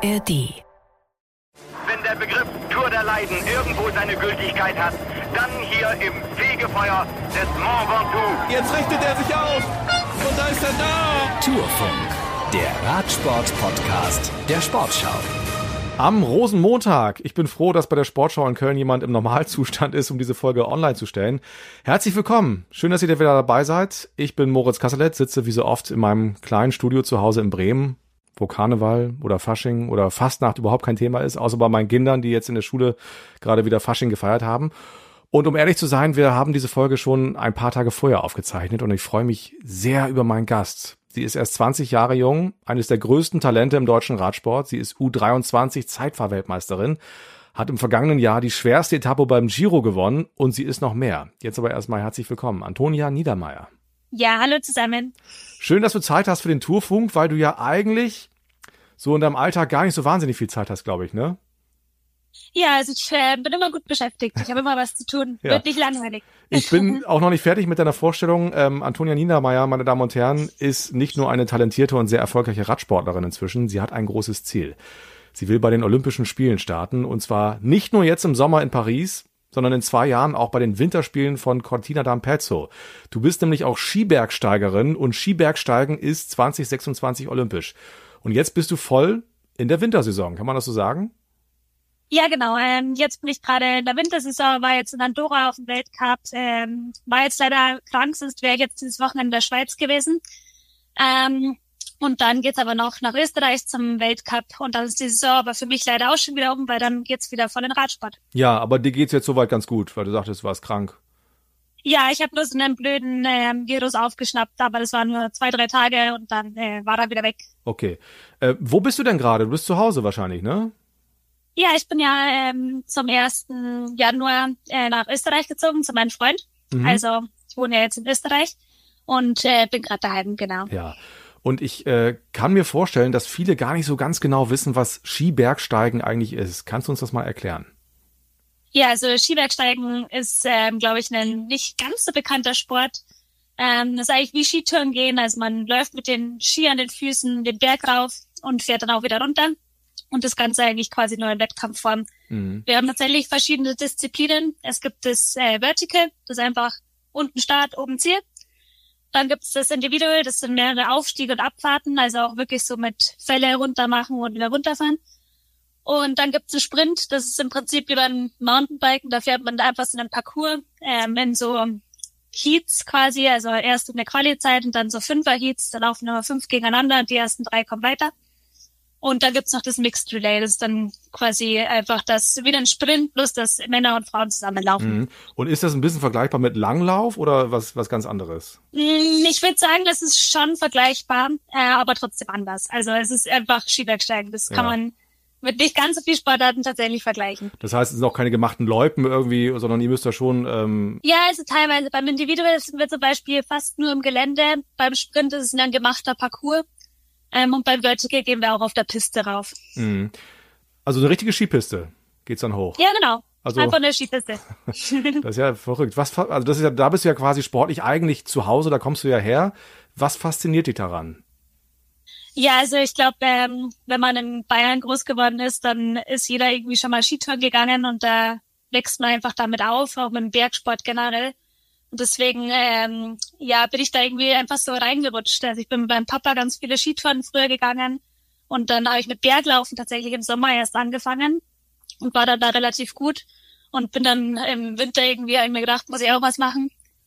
ARD. Wenn der Begriff Tour der Leiden irgendwo seine Gültigkeit hat, dann hier im Fegefeuer des Mont Ventoux. Jetzt richtet er sich auf und da ist er da. Tourfunk, der Radsport-Podcast der Sportschau. Am Rosenmontag. Ich bin froh, dass bei der Sportschau in Köln jemand im Normalzustand ist, um diese Folge online zu stellen. Herzlich willkommen. Schön, dass ihr wieder dabei seid. Ich bin Moritz Kasselet, sitze wie so oft in meinem kleinen Studio zu Hause in Bremen, wo Karneval oder Fasching oder Fastnacht überhaupt kein Thema ist, außer bei meinen Kindern, die jetzt in der Schule gerade wieder Fasching gefeiert haben. Und um ehrlich zu sein, wir haben diese Folge schon ein paar Tage vorher aufgezeichnet und ich freue mich sehr über meinen Gast. Sie ist erst 20 Jahre jung, eines der größten Talente im deutschen Radsport. Sie ist U23 Zeitfahrweltmeisterin, hat im vergangenen Jahr die schwerste Etappe beim Giro gewonnen und sie ist noch mehr. Jetzt aber erstmal herzlich willkommen, Antonia Niedermeyer. Ja, hallo zusammen. Schön, dass du Zeit hast für den Tourfunk, weil du ja eigentlich so in deinem Alltag gar nicht so wahnsinnig viel Zeit hast, glaube ich, ne? Ja, also ich äh, bin immer gut beschäftigt. Ich habe immer was zu tun. Ja. Wird nicht langweilig. Ich bin auch noch nicht fertig mit deiner Vorstellung. Ähm, Antonia Niedermeyer, meine Damen und Herren, ist nicht nur eine talentierte und sehr erfolgreiche Radsportlerin inzwischen, sie hat ein großes Ziel. Sie will bei den Olympischen Spielen starten und zwar nicht nur jetzt im Sommer in Paris, sondern in zwei Jahren auch bei den Winterspielen von Cortina d'Ampezzo. Du bist nämlich auch Skibergsteigerin und Skibergsteigen ist 2026 olympisch. Und jetzt bist du voll in der Wintersaison, kann man das so sagen? Ja, genau. Ähm, jetzt bin ich gerade in der Wintersaison, war jetzt in Andorra auf dem Weltcup, ähm, war jetzt leider krank, sonst wäre jetzt dieses Wochenende in der Schweiz gewesen. Ähm, und dann geht's aber noch nach Österreich zum Weltcup und dann ist die Saison aber für mich leider auch schon wieder um, weil dann geht's wieder voll in den Radsport. Ja, aber dir geht's jetzt soweit ganz gut, weil du sagtest, du warst krank. Ja, ich habe bloß einen blöden ähm, Virus aufgeschnappt, aber das waren nur zwei, drei Tage und dann äh, war er wieder weg. Okay. Äh, wo bist du denn gerade? Du bist zu Hause wahrscheinlich, ne? Ja, ich bin ja ähm, zum 1. Januar äh, nach Österreich gezogen zu meinem Freund. Mhm. Also ich wohne ja jetzt in Österreich und äh, bin gerade daheim, genau. Ja. Und ich äh, kann mir vorstellen, dass viele gar nicht so ganz genau wissen, was Skibergsteigen eigentlich ist. Kannst du uns das mal erklären? Ja, also Skibergsteigen ist, ähm, glaube ich, ein nicht ganz so bekannter Sport. Ähm, das ist eigentlich wie Skitouren gehen. Also man läuft mit den Ski an den Füßen den Berg rauf und fährt dann auch wieder runter. Und das Ganze eigentlich quasi nur in Wettkampfform. Mhm. Wir haben tatsächlich verschiedene Disziplinen. Es gibt das äh, Vertical, das ist einfach unten Start, oben Ziel. Dann gibt es das Individual, das sind mehrere Aufstiege und Abfahrten, also auch wirklich so mit Fälle runter machen und wieder runterfahren. Und dann gibt es einen Sprint, das ist im Prinzip wie beim Mountainbiken, da fährt man einfach so einen Parcours ähm, in so Heats quasi, also erst eine Quali-Zeit und dann so Fünfer-Heats, da laufen immer fünf gegeneinander und die ersten drei kommen weiter. Und dann gibt's noch das Mixed Relay, das ist dann quasi einfach das wieder ein Sprint, plus dass Männer und Frauen zusammenlaufen. Mhm. Und ist das ein bisschen vergleichbar mit Langlauf oder was, was ganz anderes? Mm, Ich würde sagen, das ist schon vergleichbar, äh, aber trotzdem anders. Also es ist einfach Skibergsteigen. Das kann Ja. man mit nicht ganz so viel Sportarten tatsächlich vergleichen. Das heißt, es sind auch keine gemachten Loipen irgendwie, sondern ihr müsst da schon, ähm, Ja, also teilweise beim Individual sind wir zum Beispiel fast nur im Gelände. Beim Sprint ist es ein gemachter Parcours. Ähm, und beim Vertical gehen wir auch auf der Piste rauf. mh. also eine richtige Skipiste geht's dann hoch. Ja, genau. Also- Einfach eine Skipiste. Das ist ja verrückt. Was, also das ist ja, da bist du ja quasi sportlich eigentlich zu Hause, da kommst du ja her. Was fasziniert dich daran? Ja, also ich glaube, ähm, wenn man in Bayern groß geworden ist, dann ist jeder irgendwie schon mal Skitouren gegangen und da wächst man einfach damit auf, auch mit dem Bergsport generell. Und deswegen, ähm, ja, bin ich da irgendwie einfach so reingerutscht. Also ich bin mit meinem Papa ganz viele Skitouren früher gegangen und dann habe ich mit Berglaufen tatsächlich im Sommer erst angefangen und war dann da relativ gut und bin dann im Winter irgendwie mir gedacht, muss ich auch was machen.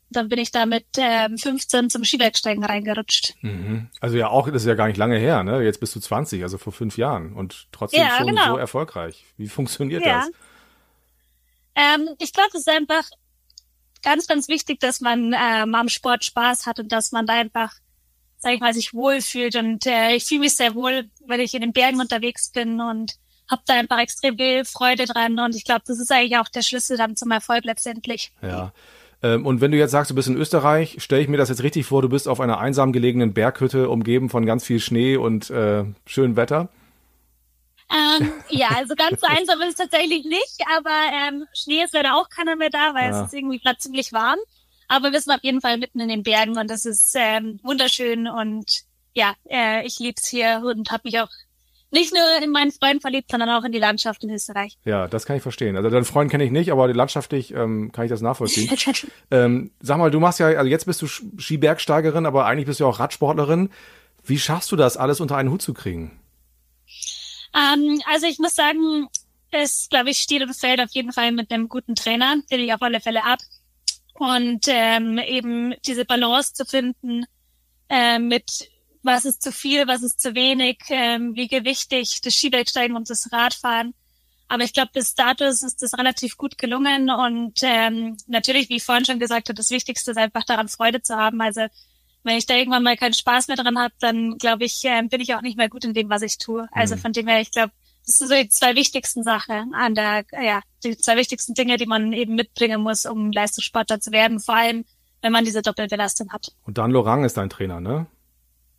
Und dann bin ich da mit ähm, 15 zum Skibergsteigen reingerutscht. Mhm. Also ja auch, das ist ja gar nicht lange her, ne? Jetzt bist du 20, also vor fünf Jahren und trotzdem Ja, schon genau. so erfolgreich. Wie funktioniert Ja. das? Ähm, ich glaube, es ist einfach ganz, ganz wichtig, dass man ähm, am Sport Spaß hat und dass man da einfach, sag ich mal, sich wohlfühlt. Und äh, ich fühle mich sehr wohl, wenn ich in den Bergen unterwegs bin und habe da einfach extrem viel Freude dran. Und ich glaube, das ist eigentlich auch der Schlüssel dann zum Erfolg letztendlich. Ja. Ähm, und wenn du jetzt sagst, du bist in Österreich, stelle ich mir das jetzt richtig vor, du bist auf einer einsam gelegenen Berghütte, umgeben von ganz viel Schnee und äh, schönem Wetter. Ähm, ja, also ganz so einsam ist es tatsächlich nicht, aber ähm, Schnee ist leider auch keiner mehr da, weil Ja. es ist irgendwie gerade ziemlich warm. Aber wir sind auf jeden Fall mitten in den Bergen und das ist ähm, wunderschön und ja, äh, ich lieb's hier und habe mich auch nicht nur in meinen Freund verliebt, sondern auch in die Landschaft in Österreich. Ja, das kann ich verstehen. Also deinen Freund kenne ich nicht, aber landschaftlich ähm, kann ich das nachvollziehen. ähm, sag mal, du machst ja, also jetzt bist du Skibergsteigerin, aber eigentlich bist du ja auch Radsportlerin. Wie schaffst du das, alles unter einen Hut zu kriegen? Ähm, also ich muss sagen, es, glaube ich, steht und fällt auf jeden Fall mit einem guten Trainer, den ich auf alle Fälle ab. Und ähm, eben diese Balance zu finden äh, mit was ist zu viel, was ist zu wenig, ähm, wie gewichtig das Skibergsteigen und das Radfahren. Aber ich glaube, bis dato ist das relativ gut gelungen und ähm, natürlich, wie ich vorhin schon gesagt habe, das Wichtigste ist einfach daran Freude zu haben. Also wenn ich da irgendwann mal keinen Spaß mehr dran habe, dann glaube ich, äh, bin ich auch nicht mehr gut in dem, was ich tue. Also mhm. von dem her, ich glaube, das sind so die zwei wichtigsten Sachen an der, ja, die zwei wichtigsten Dinge, die man eben mitbringen muss, um Leistungssportler zu werden, vor allem wenn man diese Doppelbelastung hat. Und Dan Lorang ist dein Trainer, ne?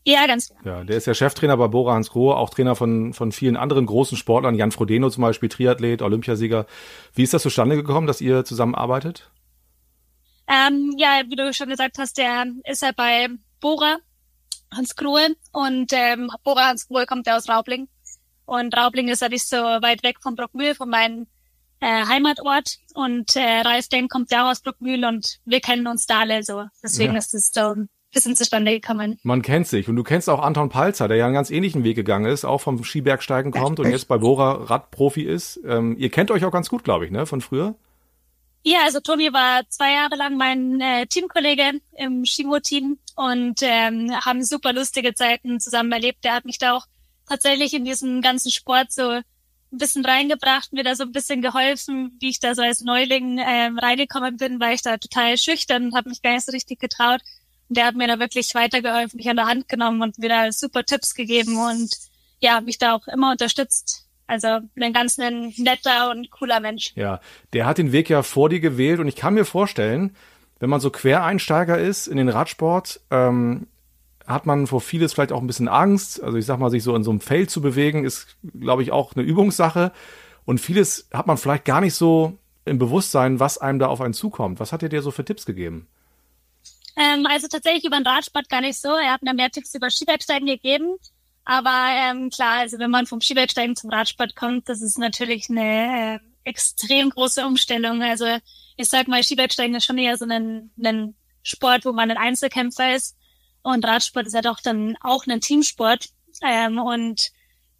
Ja, ganz genau. Ja, der ist ja Cheftrainer bei Bora Hans Grohe, auch Trainer von, von vielen anderen großen Sportlern, Jan Frodeno zum Beispiel, Triathlet, Olympiasieger. Wie ist das zustande gekommen, dass ihr zusammenarbeitet? Ähm, ja, wie du schon gesagt hast, der ist ja bei Bora Hans Grohe und ähm, Bora Hans Grohe kommt ja aus Raubling. Und Raubling ist ja nicht so weit weg von Brockmühl, von meinem äh, Heimatort. Und äh, Ralf Denk kommt ja auch aus Brockmühl und wir kennen uns da alle so. Deswegen ja. ist es so bisschen zustande gekommen. Man kennt sich. Und du kennst auch Anton Palzer, der ja einen ganz ähnlichen Weg gegangen ist, auch vom Skibergsteigen kommt und jetzt bei Bora Radprofi ist. Ähm, ihr kennt euch auch ganz gut, glaube ich, ne, von früher? Ja, also Toni war zwei Jahre lang mein äh, Teamkollege im Skimo-Team und ähm, haben super lustige Zeiten zusammen erlebt. Der hat mich da auch tatsächlich in diesen ganzen Sport so ein bisschen reingebracht, mir da so ein bisschen geholfen, wie ich da so als Neuling ähm, reingekommen bin, weil ich da total schüchtern und habe mich gar nicht so richtig getraut der hat mir da wirklich weitergeholfen, mich an der Hand genommen und mir da super Tipps gegeben und ja, mich da auch immer unterstützt. Also ein ganz netter und cooler Mensch. Ja, der hat den Weg ja vor dir gewählt und ich kann mir vorstellen, wenn man so Quereinsteiger ist in den Radsport, ähm, hat man vor vieles vielleicht auch ein bisschen Angst. Also ich sag mal, sich so in so einem Feld zu bewegen, ist, glaube ich, auch eine Übungssache. Und vieles hat man vielleicht gar nicht so im Bewusstsein, was einem da auf einen zukommt. Was hat er dir so für Tipps gegeben? Ähm, also tatsächlich über den Radsport gar nicht so. Er hat mir mehr Tipps über Skibergsteigen gegeben. Aber ähm, klar, also wenn man vom Skibergsteigen zum Radsport kommt, das ist natürlich eine äh, extrem große Umstellung. Also ich sag mal, Skibergsteigen ist schon eher so ein, ein Sport, wo man ein Einzelkämpfer ist. Und Radsport ist ja doch dann auch ein Teamsport. Ähm, und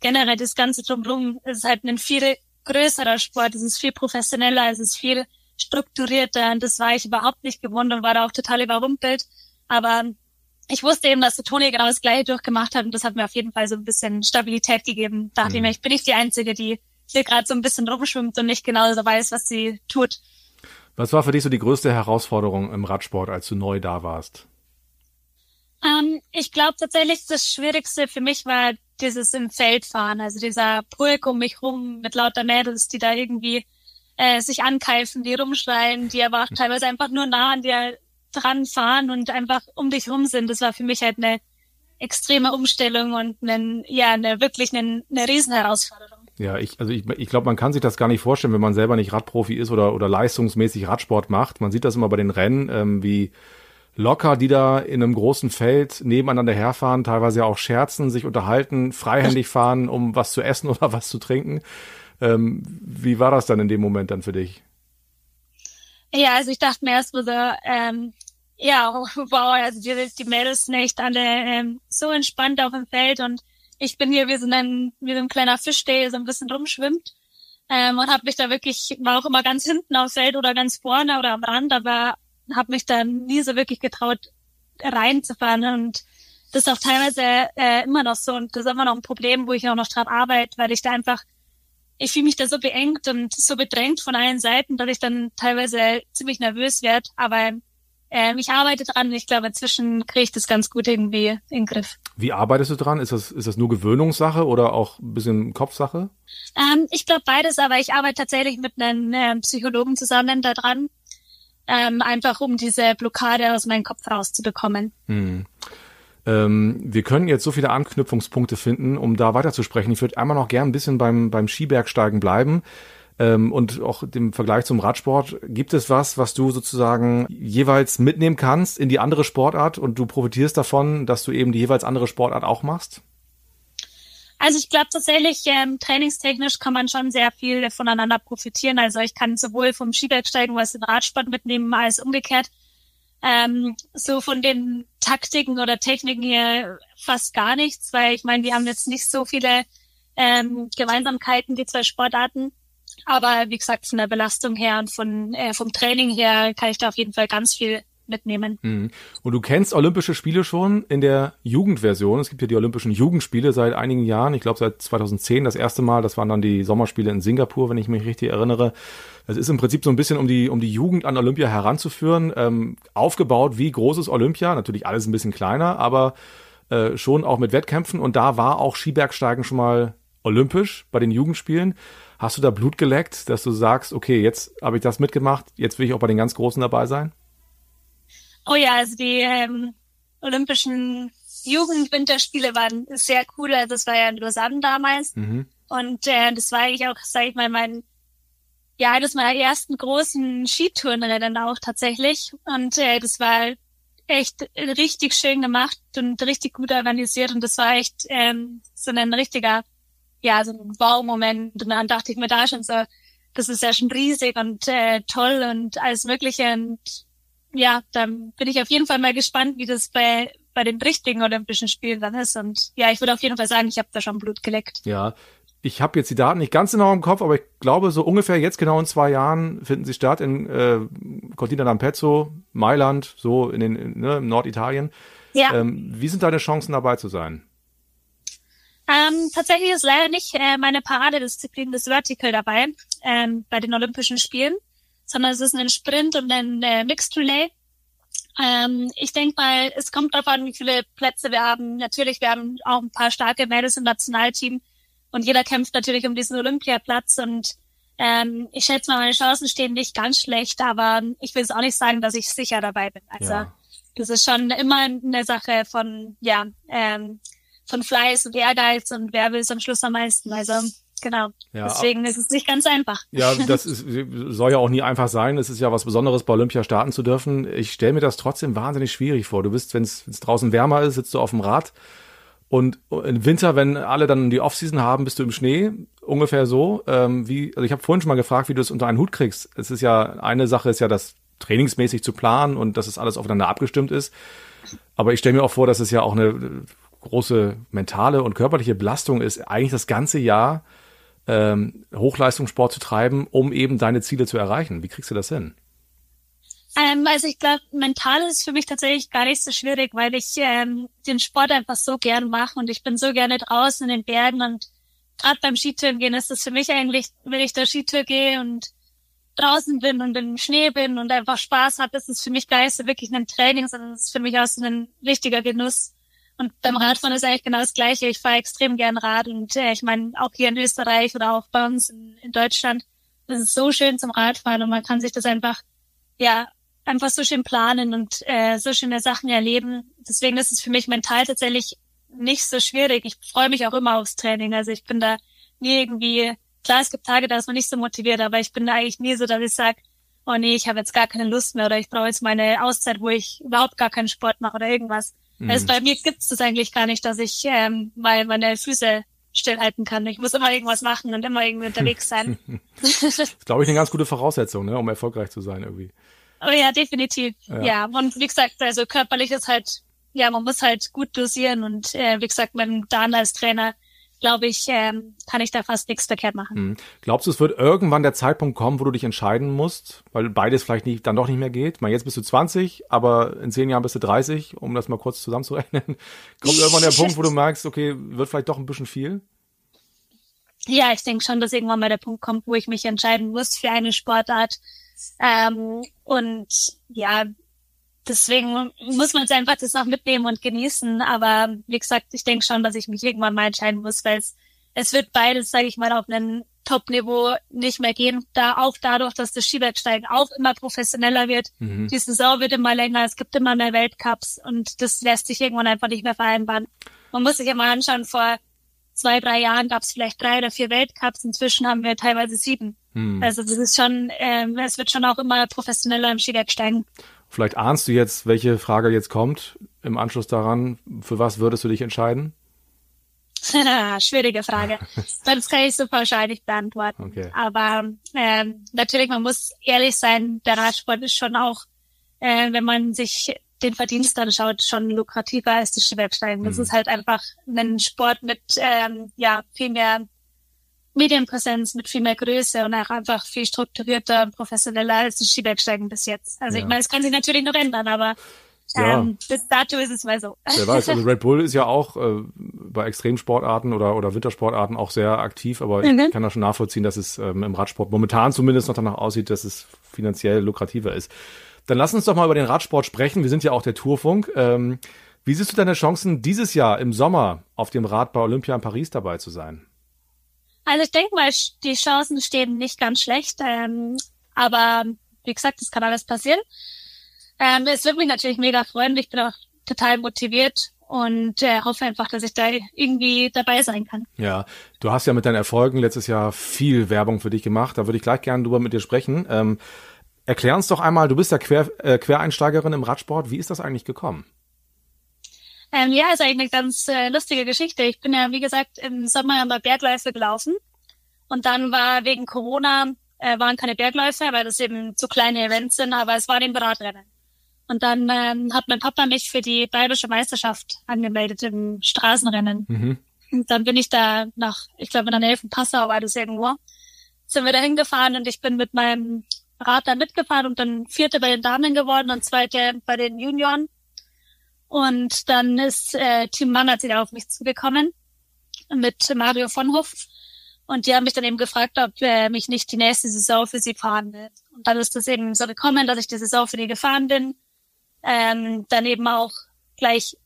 generell das Ganze drumherum ist halt ein viel größerer Sport. Es ist viel professioneller, es ist viel strukturierter und das war ich überhaupt nicht gewohnt und war da auch total überrumpelt. Aber ich wusste eben, dass der Toni genau das gleiche durchgemacht hat und das hat mir auf jeden Fall so ein bisschen Stabilität gegeben. Dachte mhm. ich mir, ich bin nicht die Einzige, die hier gerade so ein bisschen rumschwimmt und nicht genau so weiß, was sie tut. Was war für dich so die größte Herausforderung im Radsport, als du neu da warst? Ähm, ich glaube tatsächlich, das Schwierigste für mich war dieses im Feld fahren, also dieser Pulk um mich rum mit lauter Mädels, die da irgendwie äh, sich ankeifen, die rumschreien, die aber auch teilweise einfach nur nah an dir dran fahren und einfach um dich rum sind. Das war für mich halt eine extreme Umstellung und einen, ja, eine wirklich eine, eine Riesenherausforderung. Ja, ich, also ich, ich glaube, man kann sich das gar nicht vorstellen, wenn man selber nicht Radprofi ist oder, oder leistungsmäßig Radsport macht. Man sieht das immer bei den Rennen, ähm, wie locker die da in einem großen Feld nebeneinander herfahren, teilweise auch scherzen, sich unterhalten, freihändig fahren, um was zu essen oder was zu trinken. Ähm, wie war das dann in dem Moment dann für dich? Ja, also ich dachte mir erst so, ähm, ja, wow, also die, die Mädels sind echt alle ähm, so entspannt auf dem Feld und ich bin hier wie so ein, wie so ein kleiner Fisch, der so ein bisschen rumschwimmt. Ähm, und habe mich da wirklich, war auch immer ganz hinten auf Feld oder ganz vorne oder am Rand, aber habe mich da nie so wirklich getraut, reinzufahren. Und das ist auch teilweise äh, immer noch so und das ist immer noch ein Problem, wo ich auch noch dran arbeite, weil ich da einfach ich fühle mich da so beengt und so bedrängt von allen Seiten, dass ich dann teilweise ziemlich nervös werde. Aber ähm, ich arbeite dran und ich glaube, inzwischen kriege ich das ganz gut irgendwie in den Griff. Wie arbeitest du dran? Ist das, ist das nur Gewöhnungssache oder auch ein bisschen Kopfsache? Ähm, ich glaube beides, aber ich arbeite tatsächlich mit einem äh, Psychologen zusammen da dran. Ähm, einfach um diese Blockade aus meinem Kopf rauszubekommen. Hm. Ähm, wir können jetzt so viele Anknüpfungspunkte finden, um da weiterzusprechen. Ich würde einmal noch gern ein bisschen beim, beim Skibergsteigen bleiben. Ähm, und auch im Vergleich zum Radsport, gibt es was, was du sozusagen jeweils mitnehmen kannst in die andere Sportart und du profitierst davon, dass du eben die jeweils andere Sportart auch machst? Also ich glaube tatsächlich, ähm, trainingstechnisch kann man schon sehr viel voneinander profitieren. Also ich kann sowohl vom Skibergsteigen was den Radsport mitnehmen, als umgekehrt. Ähm, so von den Taktiken oder Techniken her fast gar nichts, weil ich meine, wir haben jetzt nicht so viele ähm, Gemeinsamkeiten, die zwei Sportarten. Aber wie gesagt, von der Belastung her und von äh, vom Training her kann ich da auf jeden Fall ganz viel mitnehmen. Mhm. Und du kennst Olympische Spiele schon in der Jugendversion. Es gibt ja die Olympischen Jugendspiele seit einigen Jahren. Ich glaube seit 2010 das erste Mal. Das waren dann die Sommerspiele in Singapur, wenn ich mich richtig erinnere. Das ist im Prinzip so ein bisschen, um die, um die Jugend an Olympia heranzuführen. Ähm, aufgebaut wie großes Olympia. Natürlich alles ein bisschen kleiner, aber äh, schon auch mit Wettkämpfen. Und da war auch Skibergsteigen schon mal olympisch bei den Jugendspielen. Hast du da Blut geleckt, dass du sagst, okay, jetzt habe ich das mitgemacht, jetzt will ich auch bei den ganz Großen dabei sein? Oh ja, also die ähm, Olympischen Jugendwinterspiele waren sehr cool. Also das war ja in Lausanne damals. Mhm. Und äh, das war eigentlich auch, sag ich mal, mein, ja, eines meiner ersten großen Skitourenrennen auch tatsächlich. Und äh, das war echt richtig schön gemacht und richtig gut organisiert. Und das war echt ähm, so ein richtiger, ja, so ein Wow-Moment. Und dann dachte ich mir da schon so, das ist ja schon riesig und äh, toll und alles Mögliche. Und ja, dann bin ich auf jeden Fall mal gespannt, wie das bei bei den richtigen Olympischen Spielen dann ist. Und ja, ich würde auf jeden Fall sagen, ich habe da schon Blut geleckt. Ja, ich habe jetzt die Daten nicht ganz genau im Kopf, aber ich glaube, so ungefähr jetzt genau in zwei Jahren finden sie statt in äh, Cortina d'Ampezzo, Mailand, so in den ne, in Norditalien. Ja. Ähm, wie sind deine Chancen dabei zu sein? Ähm, tatsächlich ist leider nicht äh, meine Paradedisziplin das Vertical dabei ähm, bei den Olympischen Spielen sondern es ist ein Sprint und ein äh, Mixed Relay. Ähm, ich denke mal, es kommt darauf an, wie viele Plätze wir haben. Natürlich, wir haben auch ein paar starke Mädels im Nationalteam und jeder kämpft natürlich um diesen Olympiaplatz und ähm, ich schätze mal, meine Chancen stehen nicht ganz schlecht, aber ich will es auch nicht sagen, dass ich sicher dabei bin. Also ja. das ist schon immer eine Sache von, ja, ähm, von Fleiß und Ehrgeiz und wer will es am Schluss am meisten. Also Genau. Ja, Deswegen ist es nicht ganz einfach. Ja, das ist, soll ja auch nie einfach sein. Es ist ja was Besonderes, bei Olympia starten zu dürfen. Ich stelle mir das trotzdem wahnsinnig schwierig vor. Du bist, wenn es draußen wärmer ist, sitzt du auf dem Rad. Und im Winter, wenn alle dann die Offseason haben, bist du im Schnee. Ungefähr so. Ähm, wie, also ich habe vorhin schon mal gefragt, wie du es unter einen Hut kriegst. Es ist ja, eine Sache ist ja, das trainingsmäßig zu planen und dass es alles aufeinander abgestimmt ist. Aber ich stelle mir auch vor, dass es ja auch eine große mentale und körperliche Belastung ist, eigentlich das ganze Jahr ähm, Hochleistungssport zu treiben, um eben deine Ziele zu erreichen? Wie kriegst du das hin? Ähm, also ich glaube, mental ist für mich tatsächlich gar nicht so schwierig, weil ich ähm, den Sport einfach so gern mache und ich bin so gerne draußen in den Bergen und gerade beim Skitouren gehen ist das für mich eigentlich, wenn ich der Skitour gehe und draußen bin und im Schnee bin und einfach Spaß habe, ist es für mich gar nicht so wirklich ein Training, sondern es ist für mich auch so ein richtiger Genuss. Und beim Radfahren ist eigentlich genau das Gleiche. Ich fahre extrem gern Rad und äh, ich meine, auch hier in Österreich oder auch bei uns in, in Deutschland, das ist so schön zum Radfahren und man kann sich das einfach, ja, einfach so schön planen und äh, so schöne Sachen erleben. Deswegen ist es für mich mental tatsächlich nicht so schwierig. Ich freue mich auch immer aufs Training. Also ich bin da nie irgendwie, klar, es gibt Tage, da ist man nicht so motiviert, aber ich bin da eigentlich nie so, dass ich sage, oh nee, ich habe jetzt gar keine Lust mehr oder ich brauche jetzt meine Auszeit, wo ich überhaupt gar keinen Sport mache oder irgendwas. Mhm. Also bei mir gibt es das eigentlich gar nicht, dass ich ähm, mal meine Füße stillhalten kann. Ich muss immer irgendwas machen und immer irgendwie unterwegs sein. das ist, glaube ich, eine ganz gute Voraussetzung, ne, um erfolgreich zu sein irgendwie. Oh ja, definitiv. Ja. ja, und wie gesagt, also körperlich ist halt, ja, man muss halt gut dosieren und äh, wie gesagt, mein Dan als Trainer glaube ich, ähm, kann ich da fast nichts verkehrt machen. Mhm. Glaubst du, es wird irgendwann der Zeitpunkt kommen, wo du dich entscheiden musst, weil beides vielleicht nicht, dann doch nicht mehr geht? Meine, jetzt bist du 20, aber in zehn Jahren bist du 30, um das mal kurz zusammenzurechnen. Kommt irgendwann der Punkt, wo du merkst, okay, wird vielleicht doch ein bisschen viel? Ja, ich denke schon, dass irgendwann mal der Punkt kommt, wo ich mich entscheiden muss für eine Sportart. Ähm, und ja, deswegen muss man es einfach das noch mitnehmen und genießen. Aber wie gesagt, ich denke schon, dass ich mich irgendwann mal entscheiden muss, weil es, es wird beides, sage ich mal, auf einem Top-Niveau nicht mehr gehen. Da auch dadurch, dass das Skibergsteigen auch immer professioneller wird. Mhm. Die Saison wird immer länger, es gibt immer mehr Weltcups und das lässt sich irgendwann einfach nicht mehr vereinbaren. Man muss sich immer anschauen, vor zwei, drei Jahren gab es vielleicht drei oder vier Weltcups, inzwischen haben wir teilweise sieben. Mhm. Also das ist schon, äh, es wird schon auch immer professioneller im Skibergsteigen. Vielleicht ahnst du jetzt, welche Frage jetzt kommt im Anschluss daran. Für was würdest du dich entscheiden? Schwierige Frage. Das kann ich so pauschal nicht beantworten. Okay. Aber ähm, natürlich, man muss ehrlich sein, der Radsport ist schon auch, äh, wenn man sich den Verdienst anschaut, schon lukrativer als das Skibergsteigen. Das Mhm. ist halt einfach ein Sport mit ähm, ja viel mehr Medienpräsenz, mit viel mehr Größe und auch einfach viel strukturierter und professioneller als das Skibergsteigen bis jetzt. Also Ja. ich meine, es kann sich natürlich noch ändern, aber Ja. ähm, bis dato ist es mal so. Wer weiß, also Red Bull ist ja auch äh, bei Extremsportarten oder, oder Wintersportarten auch sehr aktiv, aber ich Mhm. kann da schon nachvollziehen, dass es ähm, im Radsport momentan zumindest noch danach aussieht, dass es finanziell lukrativer ist. Dann lass uns doch mal über den Radsport sprechen. Wir sind ja auch der Tourfunk. Ähm, wie siehst du deine Chancen, dieses Jahr im Sommer auf dem Rad bei Olympia in Paris dabei zu sein? Also ich denke mal, die Chancen stehen nicht ganz schlecht. Ähm, aber wie gesagt, es kann alles passieren. Ähm, es wird mich natürlich mega freuen. Ich bin auch total motiviert und äh, hoffe einfach, dass ich da irgendwie dabei sein kann. Ja, du hast ja mit deinen Erfolgen letztes Jahr viel Werbung für dich gemacht. Da würde ich gleich gerne drüber mit dir sprechen. Ähm, erklär uns doch einmal, du bist ja Quer, äh, Quereinsteigerin im Radsport. Wie ist das eigentlich gekommen? Ähm, ja, ist eigentlich eine ganz äh, lustige Geschichte. Ich bin ja, wie gesagt, im Sommer immer Bergläufe gelaufen. Und dann war wegen Corona, äh, waren keine Bergläufe, weil das eben zu kleine Events sind, aber es waren eben Radrennen. Und dann ähm, hat mein Papa mich für die bayerische Meisterschaft angemeldet im Straßenrennen. Mhm. Und dann bin ich da nach, ich glaube in der Nähe von Passau war das irgendwo, sind wir da hingefahren und ich bin mit meinem Rad da mitgefahren und dann vierte bei den Damen geworden und zweite bei den Junioren. Und dann ist äh, Team Mannert wieder auf mich zugekommen mit Mario von Hof. Und die haben mich dann eben gefragt, ob äh, mich nicht die nächste Saison für sie fahren will. Und dann ist das eben so gekommen, dass ich die Saison für die gefahren bin. Ähm, dann eben auch gleich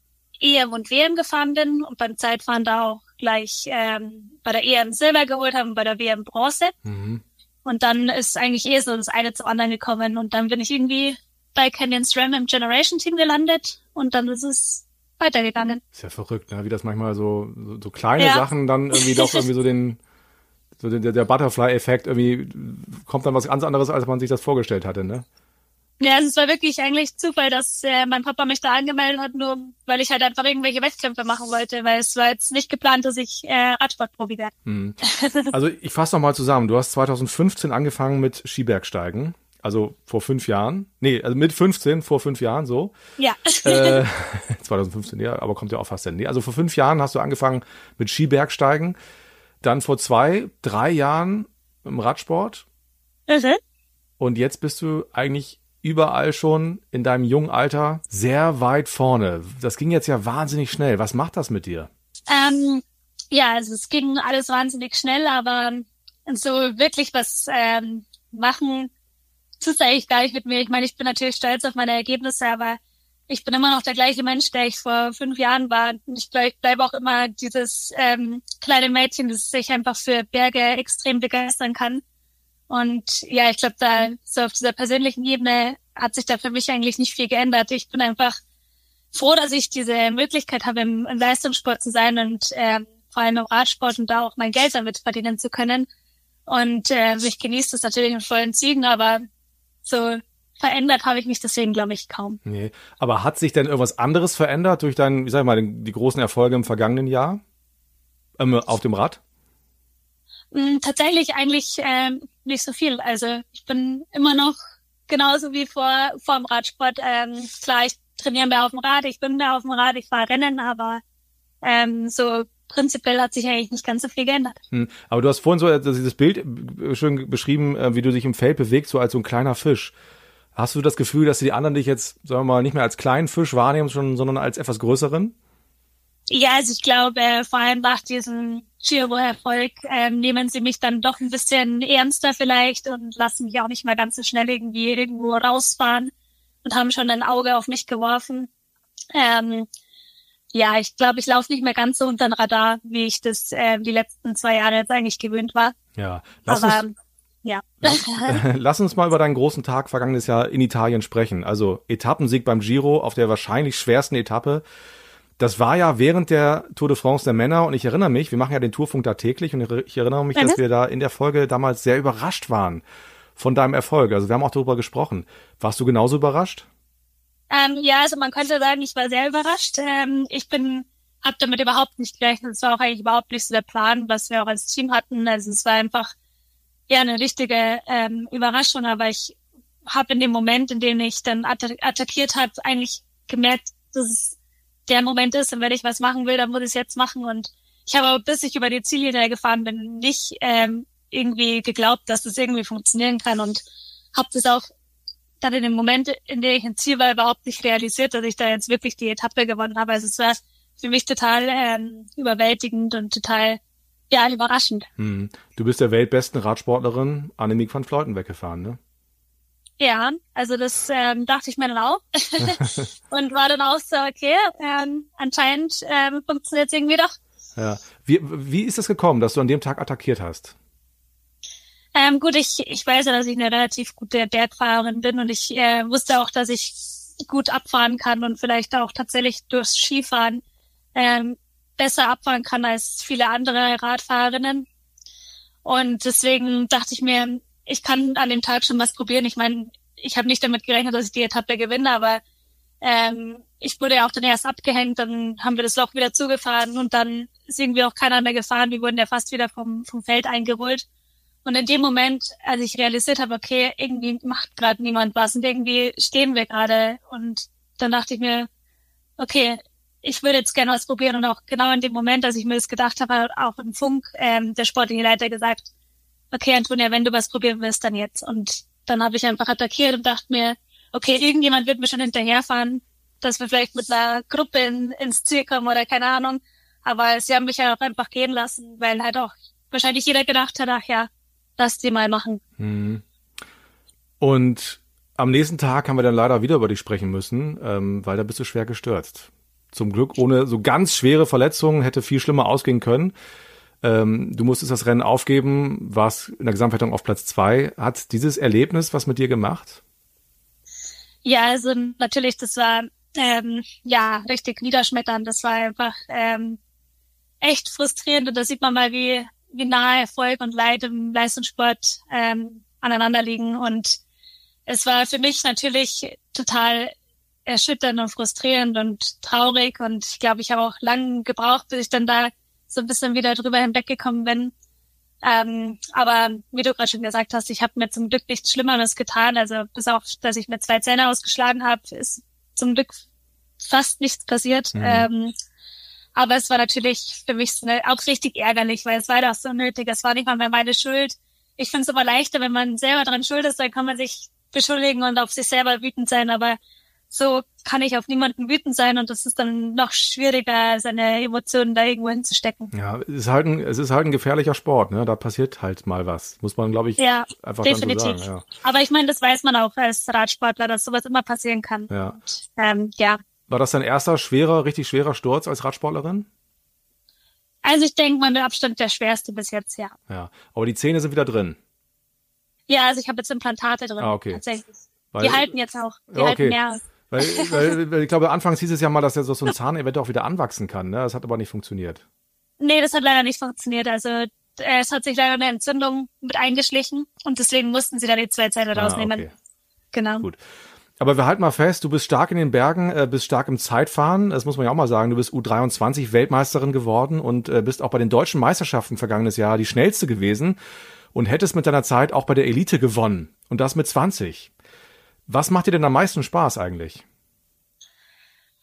EM und WM gefahren bin und beim Zeitfahren da auch gleich ähm, bei der EM Silber geholt haben, bei der WM Bronze. Mhm. Und dann ist eigentlich eh so das eine zum anderen gekommen. Und dann bin ich irgendwie bei Canyon SRAM im Generation Team gelandet und dann ist es weitergegangen. Ist ja verrückt, ne? wie das manchmal so, so, so kleine Ja. Sachen dann irgendwie doch irgendwie so den, so den, der, Butterfly-Effekt irgendwie kommt dann was ganz anderes, als man sich das vorgestellt hatte, ne? Ja, also es war wirklich eigentlich Zufall, dass äh, mein Papa mich da angemeldet hat, nur weil ich halt einfach irgendwelche Wettkämpfe machen wollte, weil es war jetzt nicht geplant, dass ich äh, Radsportprofi werde. Hm. Also ich fasse noch mal zusammen. Du hast 2015 angefangen mit Skibergsteigen, also vor fünf Jahren. Nee, also mit 15, vor fünf Jahren so. Ja. Äh, 2015, ja, aber kommt ja auch fast hin. Nee, also vor fünf Jahren hast du angefangen mit Skibergsteigen. Dann vor zwei, drei Jahren im Radsport. Mhm. Und jetzt bist du eigentlich überall schon in deinem jungen Alter sehr weit vorne. Das ging jetzt ja wahnsinnig schnell. Was macht das mit dir? Ähm, ja, also es ging alles wahnsinnig schnell, aber so wirklich was ähm, machen tut's eigentlich gar nicht mit mir. Ich meine, ich bin natürlich stolz auf meine Ergebnisse, aber ich bin immer noch der gleiche Mensch, der ich vor fünf Jahren war. Und ich bleibe bleib auch immer dieses ähm, kleine Mädchen, das sich einfach für Berge extrem begeistern kann. Und ja, ich glaube, da so auf dieser persönlichen Ebene hat sich da für mich eigentlich nicht viel geändert. Ich bin einfach froh, dass ich diese Möglichkeit habe, im, im Leistungssport zu sein und ähm, vor allem im Radsport und da auch mein Geld damit verdienen zu können. Und äh, ich genieße das natürlich in vollen Zügen, aber so verändert habe ich mich deswegen, glaube ich, kaum. Nee. Aber hat sich denn irgendwas anderes verändert durch deinen, wie sag ich mal, den, die großen Erfolge im vergangenen Jahr? Ähm, auf dem Rad? Mm, Tatsächlich eigentlich ähm, nicht so viel. Also ich bin immer noch genauso wie vor vor dem Radsport. Ähm, klar, ich trainiere mehr auf dem Rad, ich bin mehr auf dem Rad, ich fahre Rennen, aber ähm, so prinzipiell hat sich eigentlich nicht ganz so viel geändert. Hm. Aber du hast vorhin so äh, dieses Bild äh, schön beschrieben, äh, wie du dich im Feld bewegst, so als so ein kleiner Fisch. Hast du das Gefühl, dass die anderen dich jetzt, sagen wir mal, nicht mehr als kleinen Fisch wahrnehmen, sondern als etwas größeren? Ja, also ich glaube, äh, vor allem nach diesem Giro-Erfolg ähm, nehmen sie mich dann doch ein bisschen ernster vielleicht und lassen mich auch nicht mehr ganz so schnell irgendwie irgendwo rausfahren und haben schon ein Auge auf mich geworfen. Ähm, ja, ich glaube, ich laufe nicht mehr ganz so unter den Radar, wie ich das äh, die letzten zwei Jahre jetzt eigentlich gewöhnt war. Ja. Lass Aber uns, ja. Lass uns mal über deinen großen Tag vergangenes Jahr in Italien sprechen. Also Etappensieg beim Giro auf der wahrscheinlich schwersten Etappe. Das war ja während der Tour de France der Männer und ich erinnere mich, wir machen ja den Tourfunk da täglich und ich erinnere mich, dass Mhm. wir da in der Folge damals sehr überrascht waren von deinem Erfolg. Also wir haben auch darüber gesprochen. Warst du genauso überrascht? Ähm, ja, also man könnte sagen, ich war sehr überrascht. Ähm, ich bin habe damit überhaupt nicht gerechnet. Es war auch eigentlich überhaupt nicht so der Plan, was wir auch als Team hatten. Also es war einfach ja eine richtige ähm, Überraschung, aber ich habe in dem Moment, in dem ich dann attac attackiert habe, eigentlich gemerkt, dass es der Moment ist und wenn ich was machen will, dann muss ich es jetzt machen und ich habe bis ich über die Ziellinie gefahren bin, nicht ähm, irgendwie geglaubt, dass das irgendwie funktionieren kann und habe das auch dann in dem Moment, in dem ich ein Ziel war, überhaupt nicht realisiert, dass ich da jetzt wirklich die Etappe gewonnen habe. Also es war für mich total ähm, überwältigend und total ja überraschend. Hm. Du bist der weltbesten Radsportlerin Annemiek van Fleuten weggefahren, ne? Ja, also das ähm, dachte ich mir dann auch und war dann auch so, okay, ähm, anscheinend ähm, funktioniert es irgendwie doch. Ja. Wie, wie ist es gekommen, dass du an dem Tag attackiert hast? Ähm, gut, ich, ich weiß ja, dass ich eine relativ gute Bergfahrerin bin und ich äh, wusste auch, dass ich gut abfahren kann und vielleicht auch tatsächlich durchs Skifahren ähm, besser abfahren kann als viele andere Radfahrerinnen. Und deswegen dachte ich mir, ich kann an dem Tag schon was probieren. Ich meine, ich habe nicht damit gerechnet, dass ich die Etappe gewinne, aber ähm, ich wurde ja auch dann erst abgehängt, dann haben wir das Loch wieder zugefahren und dann ist irgendwie auch keiner mehr gefahren. Wir wurden ja fast wieder vom, vom Feld eingeholt. Und in dem Moment, als ich realisiert habe, okay, irgendwie macht gerade niemand was und irgendwie stehen wir gerade und dann dachte ich mir, okay, ich würde jetzt gerne was probieren und auch genau in dem Moment, als ich mir das gedacht habe, hat auch im Funk ähm, der sportliche Leiter gesagt, okay, Antonia, wenn du was probieren willst, dann jetzt. Und dann habe ich einfach attackiert und dachte mir, okay, irgendjemand wird mir schon hinterherfahren, dass wir vielleicht mit einer Gruppe in, ins Ziel kommen oder keine Ahnung. Aber sie haben mich ja auch einfach gehen lassen, weil halt auch wahrscheinlich jeder gedacht hat, ach ja, lass die mal machen. Mhm. Und am nächsten Tag haben wir dann leider wieder über dich sprechen müssen, ähm, weil da bist du schwer gestürzt. Zum Glück ohne so ganz schwere Verletzungen hätte viel schlimmer ausgehen können. Ähm, du musstest das Rennen aufgeben, warst in der Gesamtwertung auf Platz zwei. Hat dieses Erlebnis was mit dir gemacht? Ja, also natürlich, das war ähm, ja richtig niederschmetternd. Das war einfach ähm, echt frustrierend und da sieht man mal, wie, wie nahe Erfolg und Leid im Leistungssport ähm, aneinander liegen. Und es war für mich natürlich total erschütternd und frustrierend und traurig. Und ich glaube, ich habe auch lange gebraucht, bis ich dann da so ein bisschen wieder drüber hinweggekommen bin. Ähm, aber wie du gerade schon gesagt hast, ich habe mir zum Glück nichts Schlimmeres getan. Also bis auf, dass ich mir zwei Zähne ausgeschlagen habe, ist zum Glück fast nichts passiert. Mhm. Ähm, aber es war natürlich für mich so eine, auch richtig ärgerlich, weil es war doch so nötig. Es war nicht mal mehr meine Schuld. Ich finde es immer leichter, wenn man selber dran schuld ist, dann kann man sich beschuldigen und auf sich selber wütend sein. Aber so kann ich auf niemanden wütend sein und das ist dann noch schwieriger, seine Emotionen da irgendwo hinzustecken. Ja, es ist halt ein, es ist halt ein gefährlicher Sport, ne? Da passiert halt mal was. Muss man, glaube ich, ja, einfach definitiv. So sagen. Ja. Aber ich meine, das weiß man auch als Radsportler, dass sowas immer passieren kann. Ja. Und, ähm, ja. War das dein erster schwerer, richtig schwerer Sturz als Radsportlerin? Also ich denke mal mit Abstand der schwerste bis jetzt, ja. Ja. Aber die Zähne sind wieder drin. Ja, also ich habe jetzt Implantate drin. Ah, okay. Tatsächlich. Weil, die halten jetzt auch. Die okay. halten mehr. Weil, weil, weil ich glaube, anfangs hieß es ja mal, dass ja so, so ein Zahn eventuell auch wieder anwachsen kann. Ne? Das hat aber nicht funktioniert. Nee, das hat leider nicht funktioniert. Also äh, es hat sich leider eine Entzündung mit eingeschlichen und deswegen mussten sie da die zwei Zähne ah, rausnehmen. Okay. Genau. Gut. Aber wir halten mal fest, du bist stark in den Bergen, äh, bist stark im Zeitfahren. Das muss man ja auch mal sagen. Du bist U23 Weltmeisterin geworden und äh, bist auch bei den deutschen Meisterschaften vergangenes Jahr die schnellste gewesen und hättest mit deiner Zeit auch bei der Elite gewonnen. Und das mit 20. Was macht dir denn am meisten Spaß eigentlich?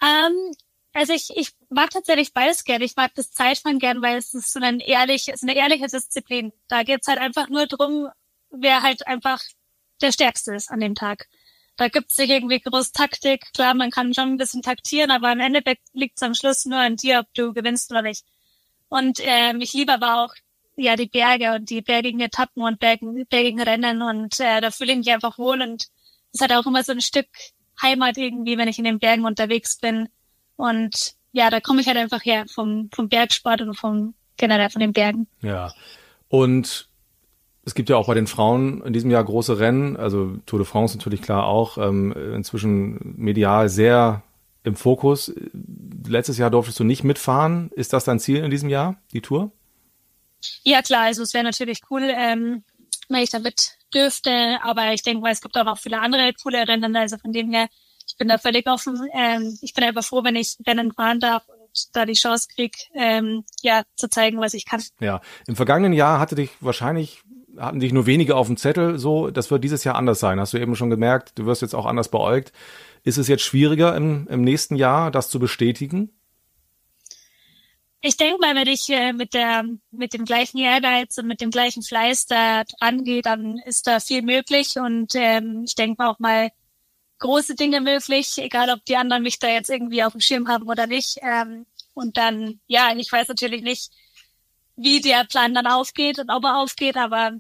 Ähm, also ich, ich mag tatsächlich beides gerne. Ich mag das Zeitfahren gern, weil es ist so ein ehrlich, es ist eine ehrliche Disziplin. Da geht's halt einfach nur drum, wer halt einfach der Stärkste ist an dem Tag. Da gibt's nicht irgendwie groß Taktik. Klar, man kann schon ein bisschen taktieren, aber im Endeffekt liegt's am Schluss nur an dir, ob du gewinnst oder nicht. Und ähm, ich liebe aber auch ja die Berge und die bergigen Etappen und bergigen, bergigen Rennen und äh, da fühle ich mich einfach wohl und es hat auch immer so ein Stück Heimat irgendwie, wenn ich in den Bergen unterwegs bin. Und ja, da komme ich halt einfach her vom, vom Bergsport und vom generell von den Bergen. Ja. Und es gibt ja auch bei den Frauen in diesem Jahr große Rennen, also Tour de France natürlich klar auch, ähm, inzwischen medial sehr im Fokus. Letztes Jahr durftest du nicht mitfahren. Ist das dein Ziel in diesem Jahr, die Tour? Ja, klar, also es wäre natürlich cool, ähm, wenn ich da mit dürfte. Aber ich denke mal, es gibt auch noch viele andere coole Rennen. Also von dem her, ich bin da völlig offen. Ähm, ich bin einfach froh, wenn ich Rennen fahren darf. Und da die Chance krieg, ähm, ja, zu zeigen, was ich kann. Ja, im vergangenen Jahr hatte dich wahrscheinlich hatten dich nur wenige auf dem Zettel, so, das wird dieses Jahr anders sein. Hast du eben schon gemerkt, du wirst jetzt auch anders beäugt. Ist es jetzt schwieriger im, im nächsten Jahr, das zu bestätigen? Ich denke mal, wenn ich äh, mit der mit dem gleichen Ehrgeiz und mit dem gleichen Fleiß da dran gehe, dann ist da viel möglich und ähm, ich denke mal auch mal große Dinge möglich, egal ob die anderen mich da jetzt irgendwie auf dem Schirm haben oder nicht. Ähm, und dann, ja, ich weiß natürlich nicht, wie der Plan dann aufgeht und ob er aufgeht, aber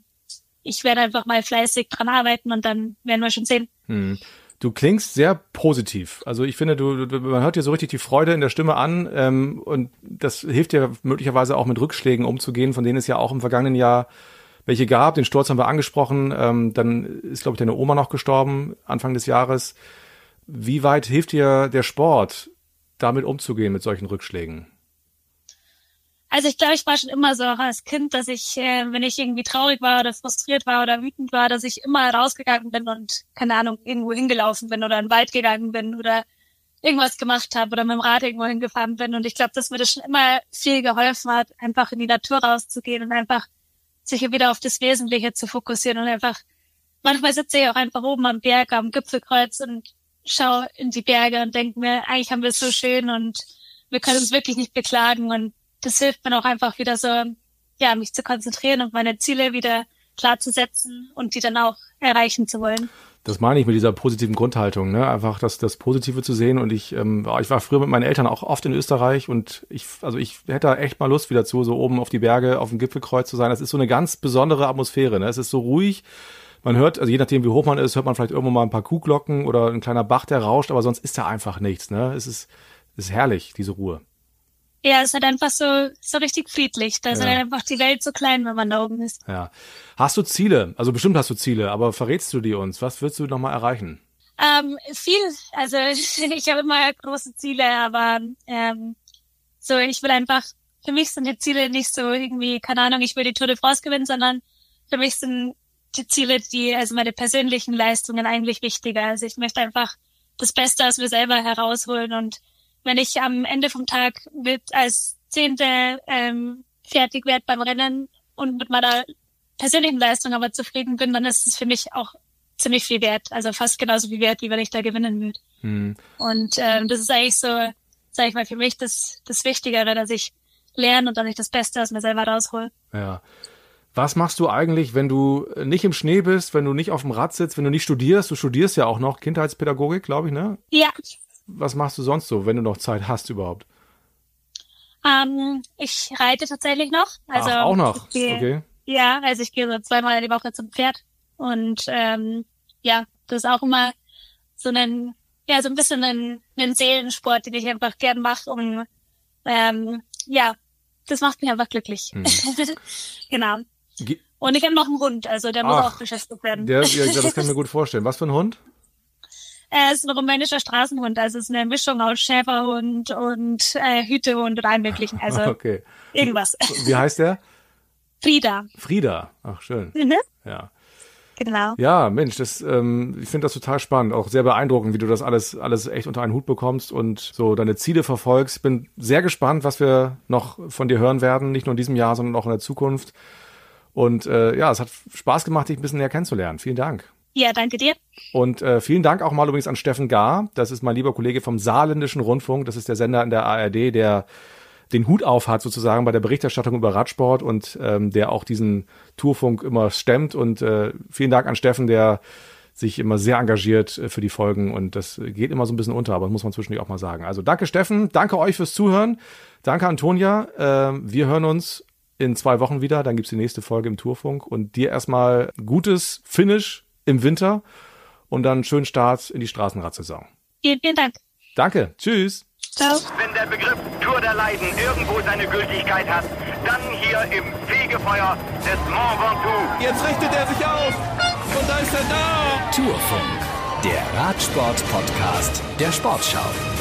ich werde einfach mal fleißig dran arbeiten und dann werden wir schon sehen. Hm. Du klingst sehr positiv. Also ich finde, du, du, man hört dir so richtig die Freude in der Stimme an ähm, und das hilft dir möglicherweise auch mit Rückschlägen umzugehen, von denen es ja auch im vergangenen Jahr welche gab. Den Sturz haben wir angesprochen. Ähm, dann ist, glaube ich, deine Oma noch gestorben Anfang des Jahres. Wie weit hilft dir der Sport, damit umzugehen mit solchen Rückschlägen? Also ich glaube, ich war schon immer so als Kind, dass ich, äh, wenn ich irgendwie traurig war oder frustriert war oder wütend war, dass ich immer rausgegangen bin und, keine Ahnung, irgendwo hingelaufen bin oder in den Wald gegangen bin oder irgendwas gemacht habe oder mit dem Rad irgendwo hingefahren bin. Und ich glaube, dass mir das schon immer viel geholfen hat, einfach in die Natur rauszugehen und einfach sich wieder auf das Wesentliche zu fokussieren und einfach, manchmal sitze ich auch einfach oben am Berg, am Gipfelkreuz und schaue in die Berge und denke mir, eigentlich haben wir es so schön und wir können uns wirklich nicht beklagen und das hilft mir auch einfach wieder so, ja, mich zu konzentrieren und meine Ziele wieder klar zu setzen und die dann auch erreichen zu wollen. Das meine ich mit dieser positiven Grundhaltung, ne? Einfach das, das Positive zu sehen. Und ich, ähm, ich war früher mit meinen Eltern auch oft in Österreich und ich, also ich hätte da echt mal Lust wieder zu, so oben auf die Berge, auf dem Gipfelkreuz zu sein. Das ist so eine ganz besondere Atmosphäre. Ne? Es ist so ruhig. Man hört, also je nachdem, wie hoch man ist, hört man vielleicht irgendwo mal ein paar Kuhglocken oder ein kleiner Bach, der rauscht, aber sonst ist da einfach nichts. Ne? Es ist, es ist herrlich, diese Ruhe. Ja, es ist halt einfach so, so richtig friedlich. Da ist halt einfach die Welt so klein, wenn man da oben ist. Ja. Hast du Ziele? Also bestimmt hast du Ziele, aber verrätst du die uns? Was willst du nochmal erreichen? Ähm, viel. Also ich habe immer große Ziele, aber ähm, so ich will einfach, für mich sind die Ziele nicht so irgendwie, keine Ahnung, ich will die Tour de France gewinnen, sondern für mich sind die Ziele, die, also meine persönlichen Leistungen eigentlich wichtiger. Also ich möchte einfach das Beste aus mir selber herausholen und wenn ich am Ende vom Tag mit als Zehnte ähm, fertig werde beim Rennen und mit meiner persönlichen Leistung aber zufrieden bin, dann ist es für mich auch ziemlich viel wert. Also fast genauso viel wert, wie wenn ich da gewinnen würde. Hm. Und ähm, das ist eigentlich so, sage ich mal, für mich das, das Wichtigere, dass ich lerne und dass ich das Beste aus mir selber raushol. Ja. Was machst du eigentlich, wenn du nicht im Schnee bist, wenn du nicht auf dem Rad sitzt, wenn du nicht studierst? Du studierst ja auch noch Kindheitspädagogik, glaube ich, ne? Ja, was machst du sonst so, wenn du noch Zeit hast überhaupt? Ähm, ich reite tatsächlich noch. Also Ach, auch noch? Gehe, okay. Ja, also ich gehe so zweimal die Woche zum Pferd. Und ähm, ja, das ist auch immer so ein, ja, so ein bisschen ein, ein Seelensport, den ich einfach gern mache, um ähm, ja, das macht mich einfach glücklich. Hm. genau. Ge und ich habe noch einen Hund, also der muss Ach, auch beschäftigt werden. Der, ja, das kann ich mir gut vorstellen. Was für ein Hund? Er ist ein rumänischer Straßenhund, also es ist eine Mischung aus Schäferhund und äh, Hütehund und allem möglichen. Also okay. irgendwas. Wie heißt der? Frieda. Frieda, ach schön. Mhm. Ja. Genau. Ja, Mensch, das, ähm, ich finde das total spannend, auch sehr beeindruckend, wie du das alles, alles echt unter einen Hut bekommst und so deine Ziele verfolgst. Bin sehr gespannt, was wir noch von dir hören werden, nicht nur in diesem Jahr, sondern auch in der Zukunft. Und äh, ja, es hat Spaß gemacht, dich ein bisschen näher kennenzulernen. Vielen Dank. Ja, danke dir. Und äh, vielen Dank auch mal übrigens an Steffen Gar. Das ist mein lieber Kollege vom Saarländischen Rundfunk. Das ist der Sender in der ARD, der den Hut auf hat sozusagen bei der Berichterstattung über Radsport und ähm, der auch diesen Tourfunk immer stemmt. Und äh, vielen Dank an Steffen, der sich immer sehr engagiert äh, für die Folgen und das geht immer so ein bisschen unter, aber das muss man zwischendurch auch mal sagen. Also danke Steffen, danke euch fürs Zuhören, danke Antonia. Äh, wir hören uns in zwei Wochen wieder, dann gibt's die nächste Folge im Tourfunk und dir erstmal gutes Finish im Winter und dann einen schönen Start in die Straßenradsaison. Vielen, vielen Dank. Danke. Tschüss. Ciao. Wenn der Begriff Tour der Leiden irgendwo seine Gültigkeit hat, dann hier im Fegefeuer des Mont Ventoux. Jetzt richtet er sich auf und da ist er da. Tourfunk, der Radsport-Podcast der Sportschau.